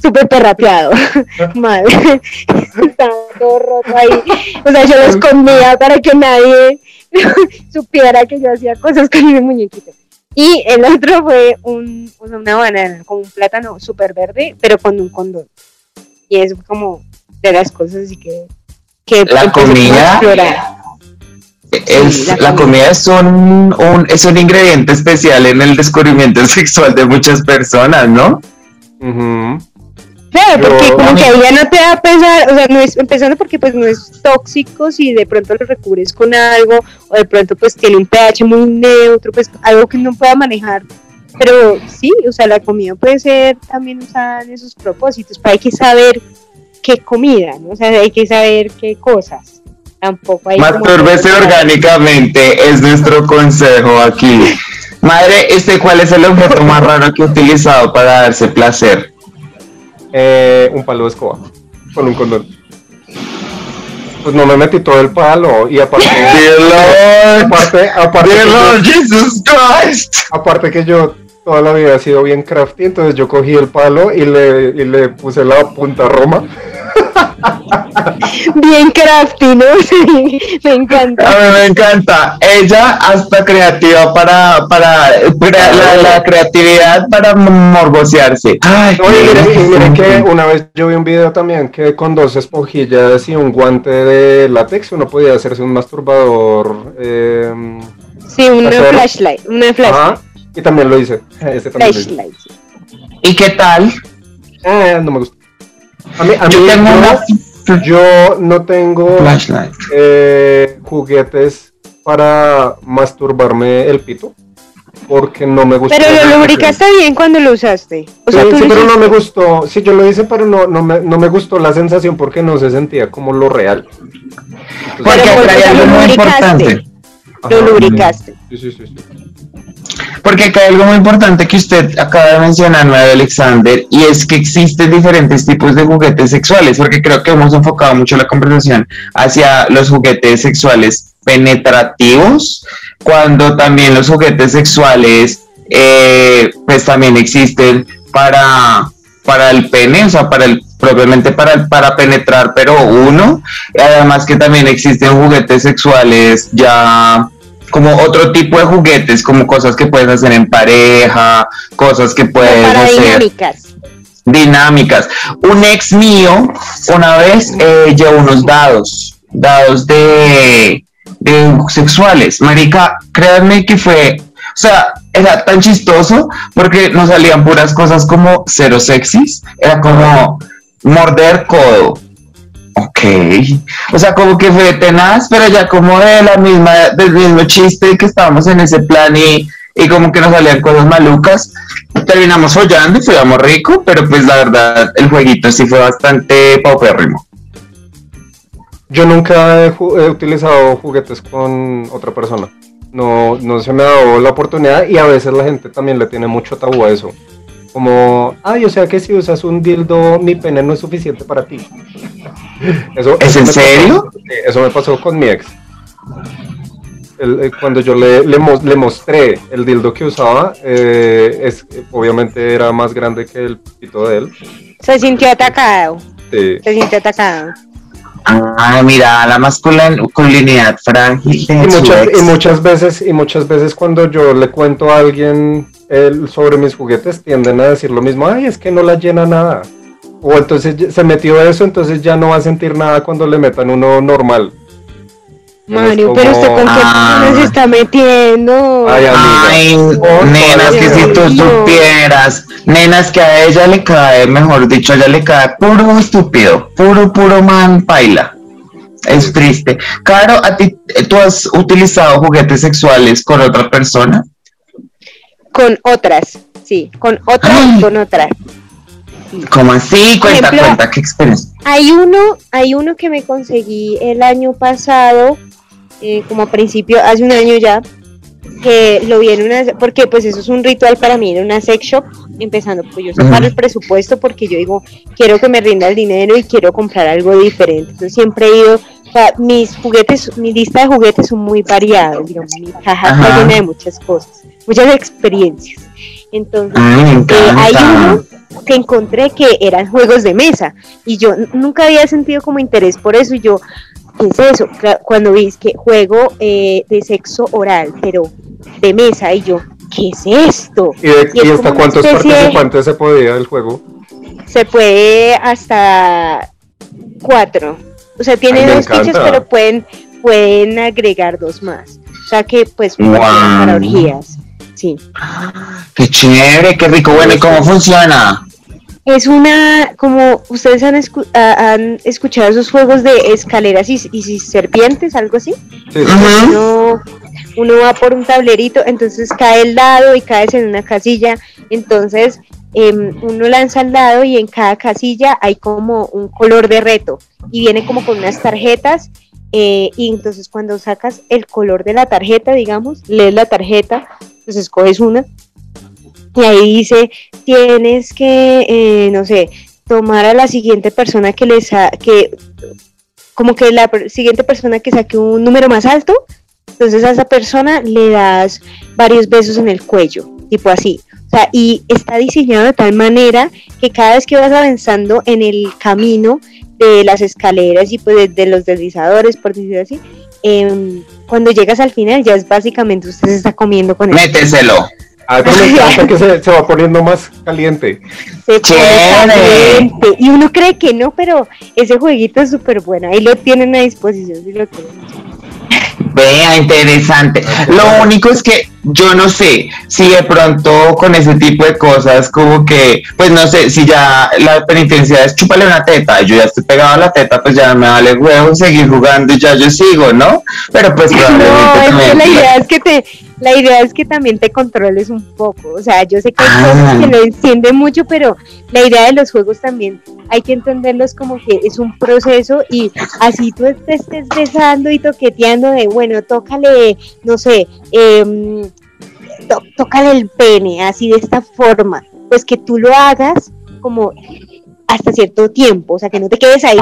súper perrateado, mal, estaba todo roto ahí, o sea, yo lo escondía para que nadie supiera que yo hacía cosas con ese muñequito. Y el otro fue un, una banana, como un plátano súper verde, pero con un condón. Y es como de las cosas así que... que La comida. Es, la la, comida es un, un- es un ingrediente especial en el descubrimiento sexual de muchas personas, ¿no? Ujú. Claro, Yo- porque como mí- que ya no te va a pesar, o sea, no es, empezando porque pues no es tóxico si de pronto lo recubres con algo, o de pronto pues tiene un pH muy neutro, pues algo que no pueda manejar. Pero sí, o sea, la comida puede ser también usada en esos propósitos, pero hay que saber qué comida, ¿no? O sea, hay que saber qué cosas. Tampoco hay Mastúrbese orgánicamente es nuestro consejo aquí. Madre, este, ¿cuál es el objeto más raro que he utilizado para darse placer? Eh, un palo de escoba con un condón. Pues no me metí todo el palo y aparte, aparte, aparte, que yo, Jesus Christ. aparte que yo toda la vida ha sido bien crafty, entonces yo cogí el palo y le, y le puse la punta Roma. Bien crafty, ¿no? Sí, me encanta. A mí me encanta. Ella hasta creativa para, para, para la, la creatividad para morbosearse. Ay, Oye, miren que una vez yo vi un video también que con dos esponjillas y un guante de látex uno podía hacerse un masturbador. eh, Sí, una Hacer- flashlight, una y también lo hice. Ese también lo hice. flashlight. ¿Y qué tal? Eh, no me gusta. A mí, a mí Yo tengo una yo no tengo flashlight. eh, juguetes para masturbarme el pito porque no me gusta. Pero lo lubricaste bien cuando lo usaste. O sea, sí, tú sí, lo pero no me gustó. Sí, yo lo hice, pero no, no, me, no me gustó la sensación porque no se sentía como lo real. Entonces, Porque algo lo muy lubricaste. importante. lo lubricaste. Sí, sí, sí, sí. Porque acá hay algo muy importante que usted acaba de mencionar, Alexander, y es que existen diferentes tipos de juguetes sexuales, porque creo que hemos enfocado mucho la conversación hacia los juguetes sexuales penetrativos, cuando también los juguetes sexuales, eh, pues también existen para, para el pene, o sea, para el propiamente para, para penetrar, pero uno, además que también existen juguetes sexuales ya como otro tipo de juguetes, como cosas que puedes hacer en pareja, cosas que puedes para hacer dinámicas. dinámicas. Un ex mío una vez eh, llevó unos dados, dados de, de sexuales. Marica, créanme que fue, o sea, era tan chistoso porque nos salían puras cosas como cero sexys, era como morder codo. Ok, o sea, como que fue tenaz, pero ya como de la misma, del mismo chiste que estábamos en ese plan y, y como que nos salían cosas malucas, terminamos follando y fuimos rico, pero pues la verdad el jueguito sí fue bastante paupérrimo. Yo nunca he, utilizado juguetes con otra persona. No, no se me ha dado la oportunidad y a veces la gente también le tiene mucho tabú a eso. Como, ay, o sea que si usas un dildo, mi pene no es suficiente para ti. Eso, ¿Es eso en pasó- serio? eso me pasó con mi ex. El- eh, cuando yo le, le, mos- le mostré el dildo que usaba, eh, es, obviamente era más grande que el pito de él. Se sintió atacado. Sí. Se sintió atacado. Ah, mira, la masculin- masculinidad frágil de y muchas, y muchas veces y muchas veces cuando yo le cuento a alguien el- sobre mis juguetes tienden a decir lo mismo ay es que no la llena nada o entonces se metió eso entonces ya no va a sentir nada cuando le metan uno normal Mario, pero usted con qué Ah. personas se está metiendo. Ay, amiga. Ay, nenas, que si tú supieras, nenas, que a ella le cae, mejor dicho, a ella le cae puro estúpido, puro, puro man paila. Es triste. Caro, ¿a ti, tú has utilizado juguetes sexuales con otra persona? Con otras, sí, con otras Ay. y con otras. ¿Cómo así? Cuenta, ejemplo, cuenta, qué experiencia. Hay uno, hay uno que me conseguí el año pasado, eh, como a principio, hace un año ya, que lo vi en una, porque pues eso es un ritual para mí, en una sex shop, empezando, pues yo separo el presupuesto porque yo digo, quiero que me rinda el dinero y quiero comprar algo diferente. Entonces siempre he ido, sea, mis juguetes, mi lista de juguetes son muy variados, digamos, mi caja está llena de muchas cosas, muchas experiencias. Entonces, Ay, me eh, hay uno que encontré que eran juegos de mesa y yo nunca había sentido como interés por eso y yo, ¿qué es eso? Cuando vi que juego eh, de sexo oral, pero de mesa y yo, ¿qué es esto? y, de- Y es y hasta cuántos de- participantes se podía el juego Se puede hasta cuatro, o sea, tiene Ay, dos fichas pero pueden, pueden agregar dos más, o sea que pues Wow. para orgías, sí. Qué chévere, qué rico. Bueno, ¿y cómo funciona? Es una, como ustedes han, escu- han escuchado esos juegos de escaleras y, y serpientes, algo así. sí, sí. Ujú. Uno, uno va por un tablerito, entonces cae el dado y caes en una casilla. Entonces em, uno lanza el dado y en cada casilla hay como un color de reto y viene como con unas tarjetas. eh, y entonces cuando sacas el color de la tarjeta, digamos, lees la tarjeta, pues escoges una y ahí dice, tienes que, eh, no sé, tomar a la siguiente persona que les sa- que como que la siguiente persona que saque un número más alto, entonces a esa persona le das varios besos en el cuello, tipo así. O O sea, y está diseñado de tal manera que cada vez que vas avanzando en el camino de las escaleras y pues de, los deslizadores, por decirlo así, em, cuando llegas al final ya es básicamente usted se está comiendo con él. Méteselo. A mí me encanta que se, va poniendo más caliente. Se caliente. Y uno cree que no, pero ese jueguito es súper bueno. Ahí lo tienen a disposición si lo quieren. Vea, interesante. Lo único es que yo no sé si de pronto con ese tipo de cosas, como que, pues no sé, si ya la penitencia es chúpale una teta, yo ya estoy pegado a la teta, pues ya me vale huevo seguir jugando y ya yo sigo, ¿no? Pero pues probablemente no, la idea es que te, la idea es que también te controles un poco. O sea, yo sé que hay cosas que ah. lo encienden mucho, pero la idea de los juegos también hay que entenderlos como que es un proceso y así tú te estés besando y toqueteando de, bueno, tócale, no sé, eh, tócale el pene, así de esta forma. Pues que tú lo hagas como hasta cierto tiempo, o sea, que no te quedes ahí,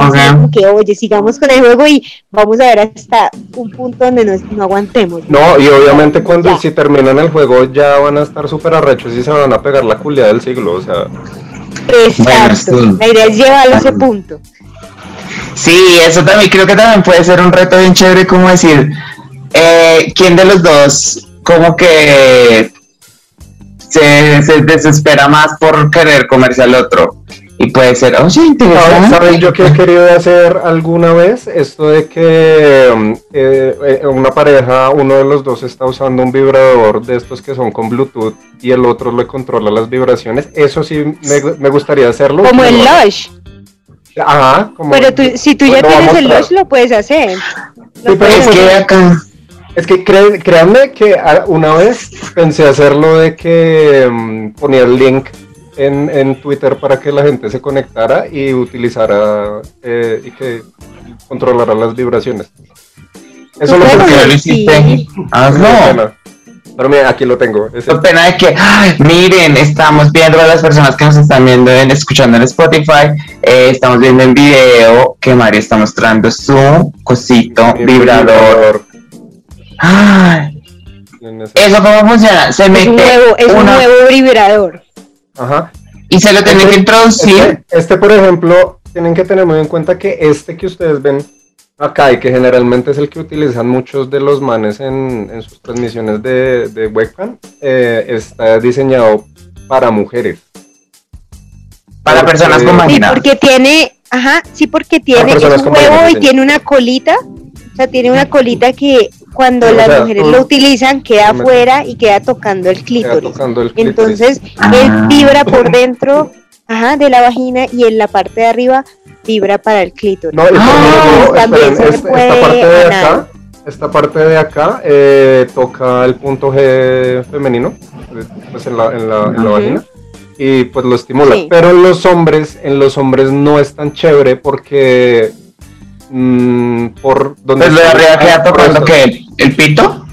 que oye, sigamos con el juego y vamos a ver hasta un punto donde nos, no aguantemos. No, y obviamente cuando si terminan el juego ya van a estar súper arrechos y se van a pegar la culia del siglo, o sea. Exacto, la idea es llevarlo a ese punto. Sí, eso también creo que también puede ser un reto bien chévere, como decir, eh, ¿quién de los dos como que se, se desespera más por querer comerse al otro? Y puede ser, oye, interesante. ¿Saben yo que he querido hacer alguna vez? Esto de que mm, eh, eh, una pareja, uno de los dos está usando un vibrador de estos que son con Bluetooth y el otro le controla las vibraciones. Eso sí me, gustaría hacerlo. Como el Lush. Ajá. Como pero si tú ya tienes el Lush, lo puedes hacer. sí, pero es que acá... Es que créanme que una vez pensé hacerlo de que mm, ponía el link en, en, Twitter para que la gente se conectara y utilizara eh, y que controlara las vibraciones. Eso lo que hiciste. Hazlo. Pero mira, aquí lo tengo. La pena de que, miren, estamos viendo a las personas que nos están viendo, en, escuchando en Spotify, eh, estamos viendo en video que Mario está mostrando su cosito vibrador. Ay. ¿Eso cómo funciona? Se mete un nuevo, es un nuevo vibrador. Ajá. Y se lo tienen este, que introducir. Este, este, por ejemplo, tienen que tener muy en cuenta que este que ustedes ven acá y que generalmente es el que utilizan muchos de los manes en, sus transmisiones de, de webcam, eh, está diseñado para mujeres. Para personas con vagina. Sí, porque tiene, ajá, sí, porque tiene un huevo y tiene una colita. O sea, tiene una colita que cuando las mujeres lo utilizan queda afuera y queda tocando el clítoris. Entonces, él ah. vibra por dentro ajá, de la vagina y en la parte de arriba vibra para el clítoris. No, ah, también se esta, parte de acá, esta parte de acá eh, toca el punto G femenino, pues en la, en la, en la vagina y pues lo estimula. Pero en los hombres, en los hombres no es tan chévere porque mmm, por donde pues de arriba queda tocando que el pito.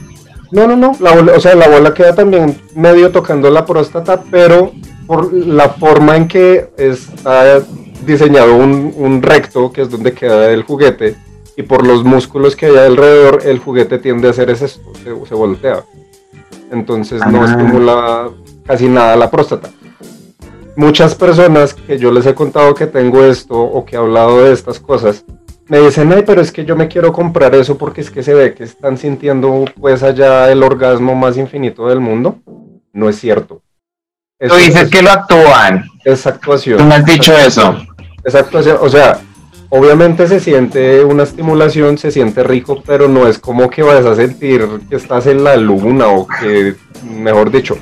No, no, no, la bola, o sea, la bola queda también medio tocando la próstata, pero por la forma en que está diseñado un, recto, que es donde queda el juguete, y por los músculos que hay alrededor, el juguete tiende a hacer ese, se, se voltea. Entonces no ah. estimula casi nada la próstata. Muchas personas que yo les he contado que tengo esto o que he hablado de estas cosas, me dicen, ay, pero es que yo me quiero comprar eso porque es que se ve que están sintiendo pues allá el orgasmo más infinito del mundo. No es cierto. Tú dices que lo actúan. Esa actuación. Tú me has dicho eso. Esa actuación, o sea, obviamente se siente una estimulación, se siente rico, pero no es como que vas a sentir que estás en la luna o que, mejor dicho,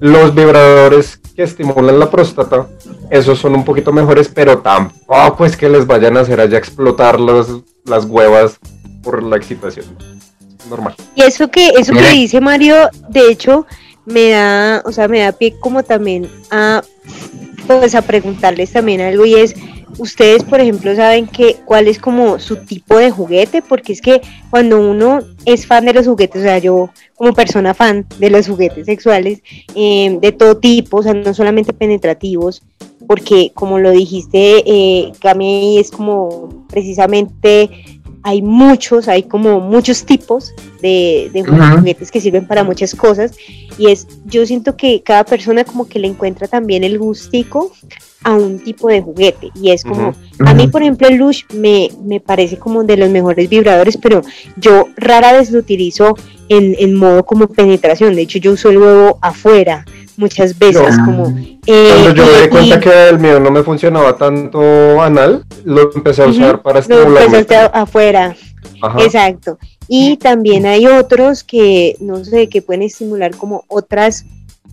los vibradores que estimulan la próstata, esos son un poquito mejores, pero tampoco es que les vayan a hacer allá explotar las huevas por la excitación. Normal. Y eso que, eso que dice Mario, de hecho, me da, o sea, me da pie como también a pues a preguntarles también algo y es ustedes, por ejemplo, saben que cuál es como su tipo de juguete, porque es que cuando uno es fan de los juguetes, o sea, yo como persona fan de los juguetes sexuales, em, de todo tipo, o sea, no solamente penetrativos, porque como lo dijiste, eh, es como precisamente hay muchos, hay como muchos tipos de, juguetes que sirven para muchas cosas. y es, yo siento que cada persona como que le encuentra también el gustico a un tipo de juguete y es como, a mí por ejemplo el Lush me, me parece como de los mejores vibradores, pero yo rara vez lo utilizo en, en modo como penetración, de hecho yo uso el huevo afuera muchas veces como... Eh, Cuando yo me di cuenta que el mío no me funcionaba tanto anal, lo empecé a usar para estimular. Lo empezaste afuera, exacto. Y también hay otros que, no sé, que pueden estimular como otras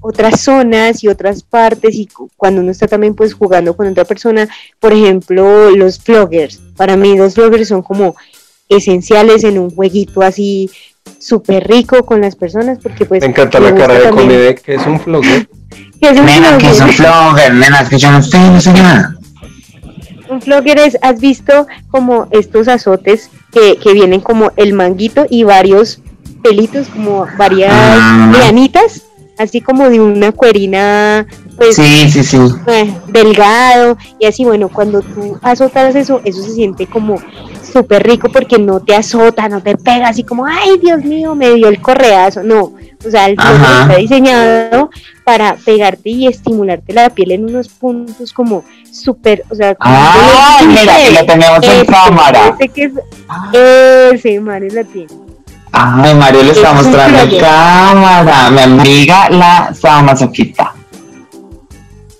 otras zonas y otras partes y cuando uno está también pues jugando con otra persona, por ejemplo, los vloggers. Para mí los vloggers son como esenciales en un jueguito así súper rico con las personas porque pues... Me encanta la cara de comida que es un vlogger. ¿Qué es un nena, que es un vlogger, nena, que yo no sé, no sé nada. Un vlogger es, has visto como estos azotes que, que vienen como el manguito y varios pelitos, como varias ah. lianitas así como de una cuerina pues sí, sí, sí. Eh, delgado y así bueno cuando tú azotas eso eso se siente como súper rico porque no te azota no te pega así como ay Dios mío me dio el correazo no o sea el está diseñado para pegarte y estimularte la piel en unos puntos como súper o sea ah mira que lo tenemos en cámara. Ese que es, ese Mario la tiene Ay, Mario le está mostrando en cámara. Mi amiga la sadomasoquista.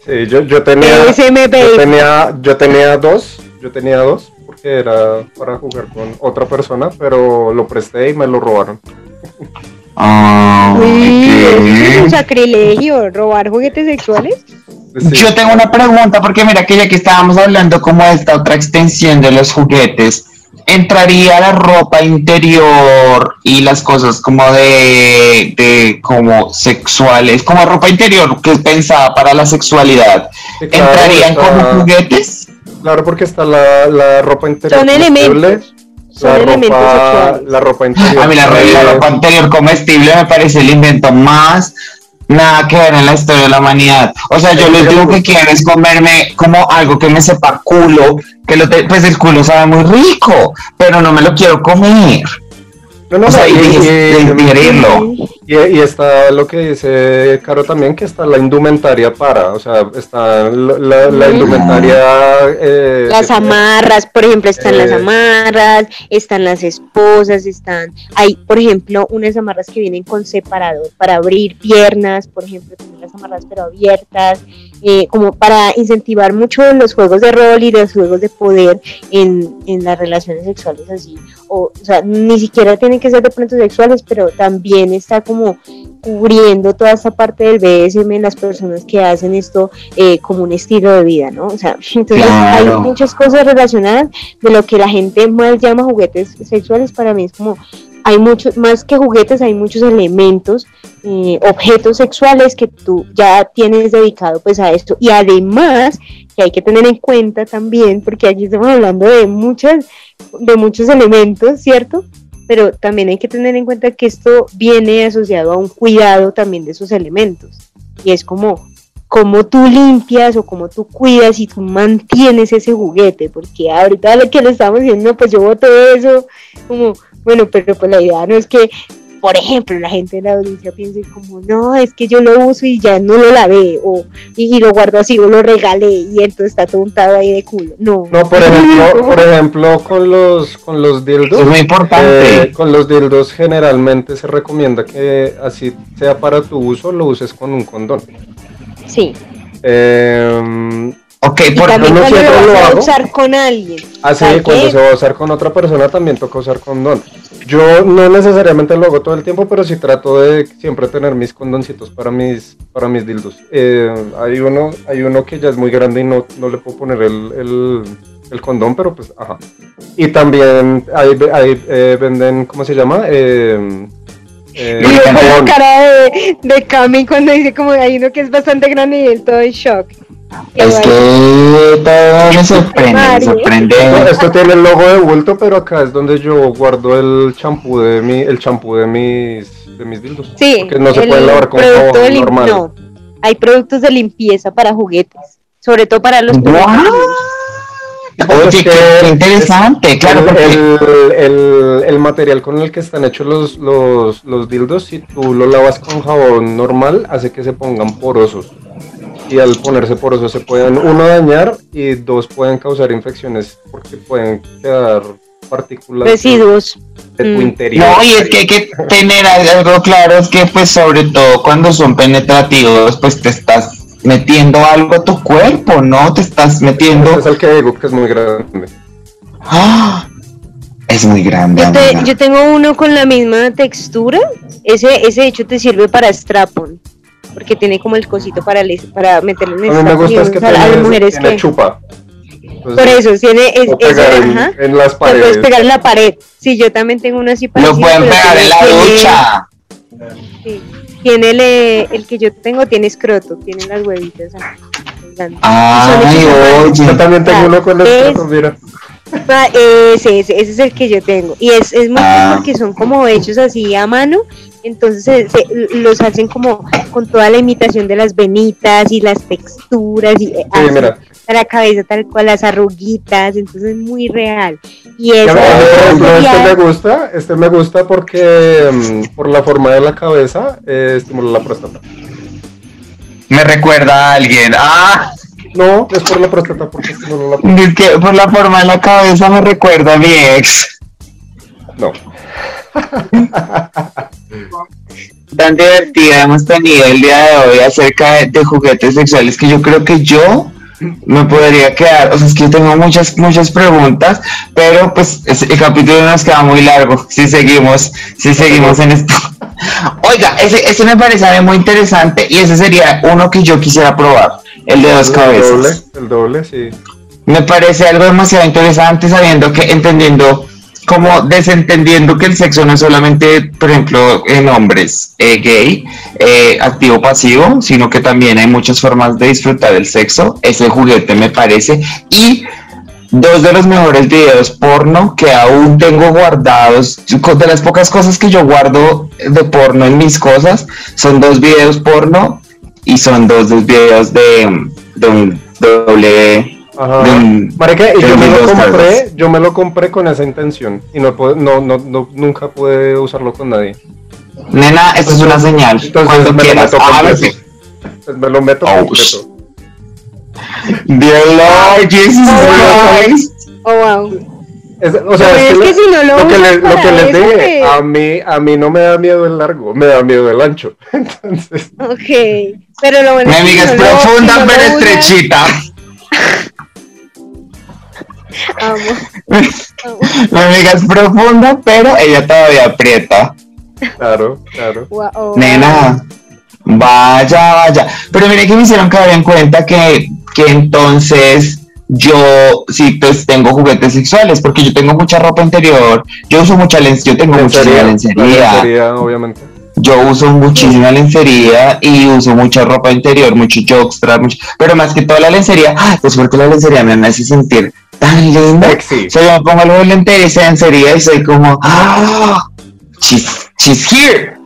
Sí, yo, yo tenía. Yo tenía, yo tenía dos. Yo tenía dos. Porque era para jugar con otra persona. Pero lo presté y me lo robaron. Ah, es un sacrilegio, robar juguetes sexuales. Yo tengo una pregunta, porque mira que ya que estábamos hablando como de esta otra extensión de los juguetes, entraría la ropa interior y las cosas como de, de como sexuales, como ropa interior que es pensada para la sexualidad, ¿entrarían como juguetes? Claro, porque está la, la ropa interior. Son elementos. Son la elementos ropa, La ropa interior. A mí la, la ropa interior comestible me parece el invento más nada que ver en la historia de la humanidad. O sea, yo lo último que quiero es comerme como algo que me sepa culo, que lo pues el culo sabe muy rico, pero no me lo quiero comer. No, no, o sea, y, y, y, está lo que dice Caro también, que está la indumentaria para, o sea, está la, indumentaria... Eh, las amarras, por ejemplo, están las eh, amarras, están las esposas, están... Hay, por ejemplo, unas amarras que vienen con separador para abrir piernas, por ejemplo, también las amarras pero abiertas, eh, como para incentivar mucho los juegos de rol y los juegos de poder en, en las relaciones sexuales así. O, o sea, ni siquiera tienen que ser de pronto sexuales, pero también está como cubriendo toda esta parte del BSM en las personas que hacen esto eh, como un estilo de vida, ¿no? O sea, entonces hay muchas cosas relacionadas de lo que la gente más llama juguetes sexuales, para mí es como hay muchos, más que juguetes, hay muchos elementos, eh, objetos sexuales que tú ya tienes dedicado pues a esto. Y además, que hay que tener en cuenta también, porque aquí estamos hablando de muchas, de muchos elementos, ¿cierto? pero también hay que tener en cuenta que esto viene asociado a un cuidado también de esos elementos. Y es como cómo tú limpias o cómo tú cuidas y tú mantienes ese juguete, porque ahorita lo que le estamos diciendo, pues yo voto eso, como, bueno, pero pues la idea no es que por ejemplo, la gente de la audiencia piensa como, no, es que yo lo uso y ya no lo lavé, o y, lo guardo así, o lo regalé y entonces está todo untado ahí de culo. No. No, por ejemplo, por ejemplo con los con los dildos. Es muy importante. Eh, con los dildos generalmente se recomienda que así sea para tu uso, lo uses con un condón. Sí. Eh, Ok, por también cuando lo vas a usar con alguien. Así, ah, cuando se va a usar con otra persona también toca usar condón. Yo no necesariamente lo hago todo el tiempo, pero sí trato de siempre tener mis condoncitos para mis, para mis dildos. Eh, hay, uno, hay uno que ya es muy grande y no, no le puedo poner el, el, condón, pero pues, ajá. Y también hay, hay eh, venden, ¿cómo se llama? Eh, eh, la cara de, de Cami cuando dice como hay uno que es bastante grande y él todo en shock. Es que todo me sorprende, me sorprende. Esto, tiene el logo de bulto, pero acá es donde yo guardo el champú de mi, el champú de mis, de mis dildos. Sí. Porque no se puede lavar con jabón normal. No, hay productos de limpieza para juguetes, sobre todo para los Oye, qué interesante, claro. El, porque- el- el- el material con el que están hechos los, los, los dildos, si tú lo lavas con jabón normal, hace que se pongan porosos. Y al ponerse porosos se pueden, uno, dañar y dos, pueden causar infecciones porque pueden quedar partículas Residuos. de tu Mm. interior. No, y es que hay que tener algo claro, es que pues sobre todo cuando son penetrativos, pues te estás metiendo algo a tu cuerpo, ¿no? Te estás metiendo... Ese es el que digo que es muy grande. ¡Ah! Es muy grande. Yo, te- amiga. yo tengo uno con la misma textura. Ese, ese de hecho te sirve para strapon. Porque tiene como el cosito para, les- para meterlo en A el mí me strapon y gusta es que a las mujeres tiene que... chupa. Por eso, tiene es, Lo ese, en, ajá, en las lo puedes paredes. pegar en la pared. Sí, yo también tengo uno así Lo parecido, pueden pegar en la ducha. sí. Tiene el, eh, el que yo tengo, tiene escroto, tiene las huevitas. ah, a mano. Yo oye. también tengo Ah, uno con es- mira. Ese, ese, ese es el que yo tengo. Y es, es muy Ah. porque son como hechos así a mano. Entonces se- se- los hacen como con toda la imitación de las venitas y las texturas y eh, Sí, así, mira. a la cabeza tal cual las arruguitas. Entonces es muy real. Y eso ejemplo, este me gusta, este me gusta porque mm, por la forma de la cabeza eh, estimula la próstata. Me recuerda a alguien. Ah, No, es por la próstata porque estimula la próstata. es que por la forma de la cabeza me recuerda a mi ex. No. Tan divertida hemos tenido el día de hoy acerca de, de juguetes sexuales que yo creo que yo me podría quedar, o sea, es que yo tengo muchas, muchas preguntas, pero pues es- el capítulo nos queda muy largo si seguimos, si seguimos en esto. Oiga, ese, ese me parece a mí muy interesante y ese sería uno que yo quisiera probar, el de dos El doble, cabezas. el doble, sí. Me parece algo demasiado interesante sabiendo que, entendiendo, como desentendiendo que el sexo no es solamente, por ejemplo, en hombres eh, gay, eh, activo pasivo, sino que también hay muchas formas de disfrutar el sexo. Ese juguete me parece. Y dos de los mejores videos porno que aún tengo guardados, de las pocas cosas que yo guardo de porno en mis cosas, son dos videos porno y son dos, dos videos de, de un doble Ajá. de Marica, y yo me lo compré, yo me lo compré con esa intención y no, puedo- no, no, no nunca pude usarlo con nadie. Nena, esto es una señal. Entonces Cuando me quieras, lo meto completo. Pues me lo meto Oh, completo. Dear Lord Jesus Christ. Oh, wow. Es- o sea, es que, es que si no lo lo que, le- lo que les dije, a mí, a mí no me da miedo el largo, me da miedo el ancho. Entonces, Ok. Pero lo bueno Mi es que amiga es no lo- profunda pero estrechita. Amo, amo. Mi amiga es profunda, pero ella todavía aprieta. claro, claro. Wow, Nena, vaya, vaya. Pero mire que me hicieron caer en cuenta que, que entonces yo sí pues tengo juguetes sexuales, porque yo tengo mucha ropa interior, yo uso mucha lencería, yo tengo la lencería. lencería, obviamente. Yo uso muchísima lencería y uso mucha ropa interior, mucho jockstrap, mucho, pero más que toda la lencería, pues porque la lencería me hace sentir tan linda. Sexy. O sea, yo me pongo algo de lencería y soy como, ¡ah! She's, she's here.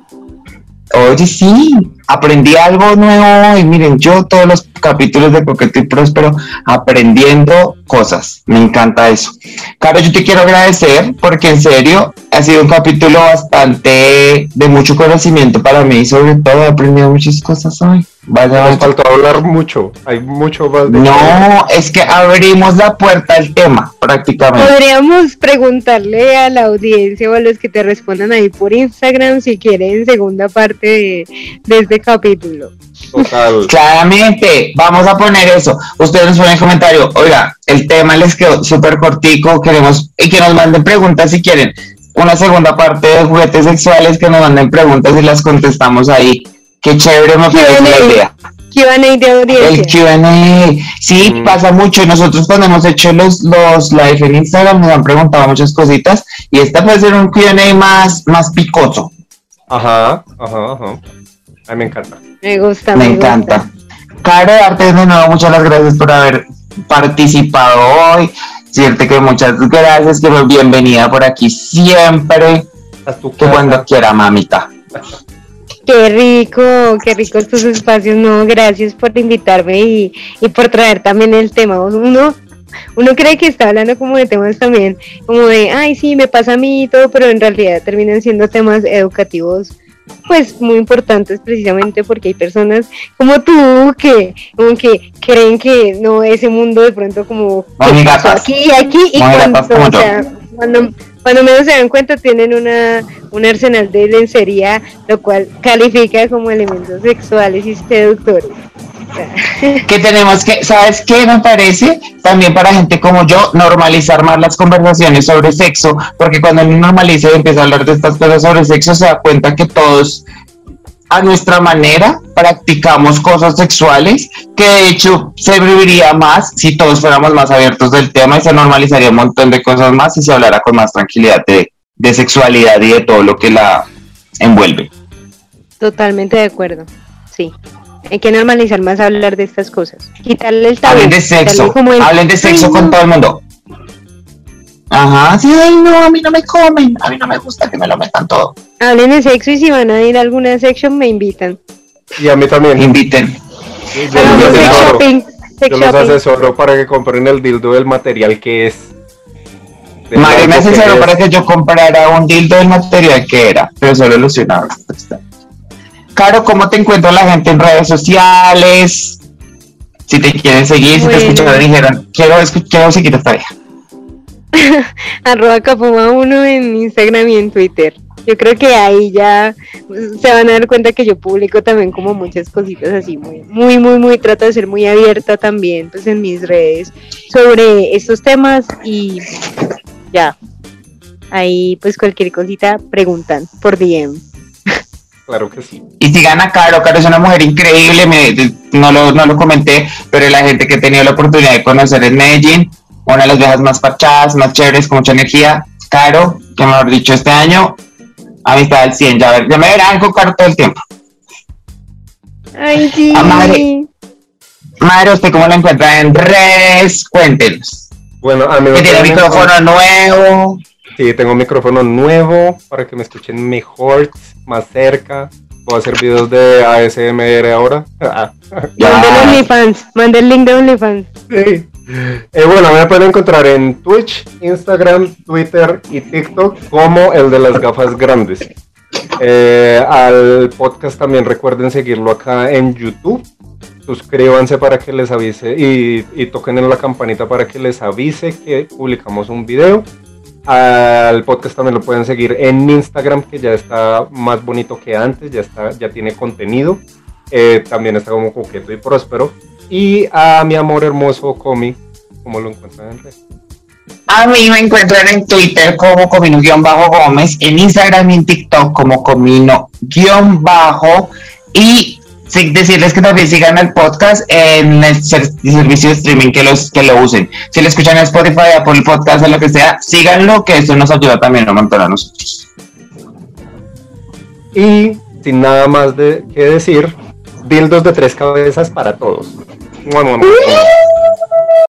Oye, sí, aprendí algo nuevo y miren, yo todos los capítulos de Coqueto y Próspero aprendiendo cosas. Me encanta eso. Caro, yo te quiero agradecer porque en serio ha sido un capítulo bastante de mucho conocimiento para mí y sobre todo he aprendido muchas cosas hoy. Vaya, Nos faltó hablar mucho, hay mucho más de No, es que abrimos la puerta al tema prácticamente. Podríamos preguntarle a la audiencia o a los que te respondan ahí por Instagram si quieren segunda parte de, de este capítulo. total. Claramente, vamos a poner eso. Ustedes nos ponen en comentario, oiga, el tema les quedó súper cortico, queremos y que nos manden preguntas si quieren. Una segunda parte de juguetes sexuales que nos manden preguntas y las contestamos ahí. Qué chévere me parece la idea. Q&A de El audiencia. Q&A, sí, Mm. pasa mucho. Nosotros cuando hemos hecho los, los live en Instagram nos han preguntado muchas cositas y esta puede ser un Q&A más, más picoso. Ajá, ajá, ajá. A mí me encanta. Me gusta, Me gusta. encanta. Caro Artes, de nuevo, muchas las gracias por haber participado hoy. Decirte que muchas gracias, que bienvenida por aquí siempre. Que cuando quiera, mamita. Qué rico, qué rico estos espacios. No, gracias por invitarme y, y por traer también el tema. Uno uno cree que está hablando como de temas también, como de, ay, sí, me pasa a mí y todo, pero en realidad terminan siendo temas educativos pues muy importantes precisamente porque hay personas como tú que como que creen que no ese mundo de pronto como aquí aquí y cuando, o sea, cuando cuando menos se dan cuenta tienen una, un arsenal de lencería, lo cual califica como elementos sexuales y seductores. Que tenemos que, ¿sabes qué me parece? También para gente como yo, normalizar más las conversaciones sobre sexo, porque cuando uno normaliza y empieza a hablar de estas cosas sobre sexo, se da cuenta que todos a nuestra manera practicamos cosas sexuales que de hecho se viviría más si todos fuéramos más abiertos del tema y se normalizaría un montón de cosas más y se hablara con más tranquilidad de, sexualidad y de todo lo que la envuelve. Totalmente de acuerdo, sí. Hay que normalizar más hablar de estas cosas. Quitarle el tabú. Hablen de sexo. Hablen de sexo con todo el mundo. Ajá, sí, ay, no, a mí no me comen, a mí no me gusta que me lo metan todo. Hablen de sexo y si van a ir a alguna sección me invitan. Y a mí también. Inviten. Yo, los asesoro para que compren el dildo del material que es. Mario me asesoró para que yo comprara un dildo del material que era, pero solo ilusionado. Caro, ¿cómo te encuentra la gente en redes sociales? Si te quieren seguir, si te escucharon dijeron, quiero, quiero seguir esta vieja. arroba capuma 1 en Instagram y en Twitter. Yo creo que ahí ya se van a dar cuenta que yo publico también como muchas cositas así, muy, muy, muy, muy, trato de ser muy abierta también pues en mis redes sobre estos temas y ya. Ahí pues cualquier cosita preguntan por DM. Claro que sí. Y si gana Caro, Caro es una mujer increíble, no, lo, no lo comenté, pero la gente que he tenido la oportunidad de conocer en Medellín, una de las viejas más parchadas, más chéveres, con mucha energía. Caro, que mejor dicho, este año, amistad al 100. Ya, ya me verán con Caro todo el tiempo. Ay, sí. Ah, madre, madre, ¿usted cómo la encuentra en redes? Cuéntenos. Bueno, a mí me tiene micrófono nuevo. Sí, tengo un micrófono nuevo para que me escuchen mejor, más cerca. Puedo hacer videos de ASMR ahora. Mande OnlyFans, mande el link de OnlyFans. Sí. Eh, bueno, me pueden encontrar en Twitch, Instagram, Twitter y TikTok como el de las gafas grandes. Eh, al podcast también recuerden seguirlo acá en YouTube. Suscríbanse para que les avise y, y toquen en la campanita para que les avise que publicamos un video. Al podcast también lo pueden seguir en Instagram, que ya está más bonito que antes, ya, está, ya tiene contenido. Eh, también está como coqueto y próspero. Y a mi amor hermoso Comi, ¿cómo lo encuentran en red? A mí me encuentran en Twitter como Comino-Gómez, en Instagram y en TikTok como Comino-Bajo y decirles que también sigan el podcast en el servicio de streaming que los que lo usen. Si lo escuchan en Spotify, Apple Podcast o lo que sea, síganlo, que eso nos ayuda también un montón a nosotros. Y sin nada más de que decir, dildos de tres cabezas para todos. Bueno, bueno,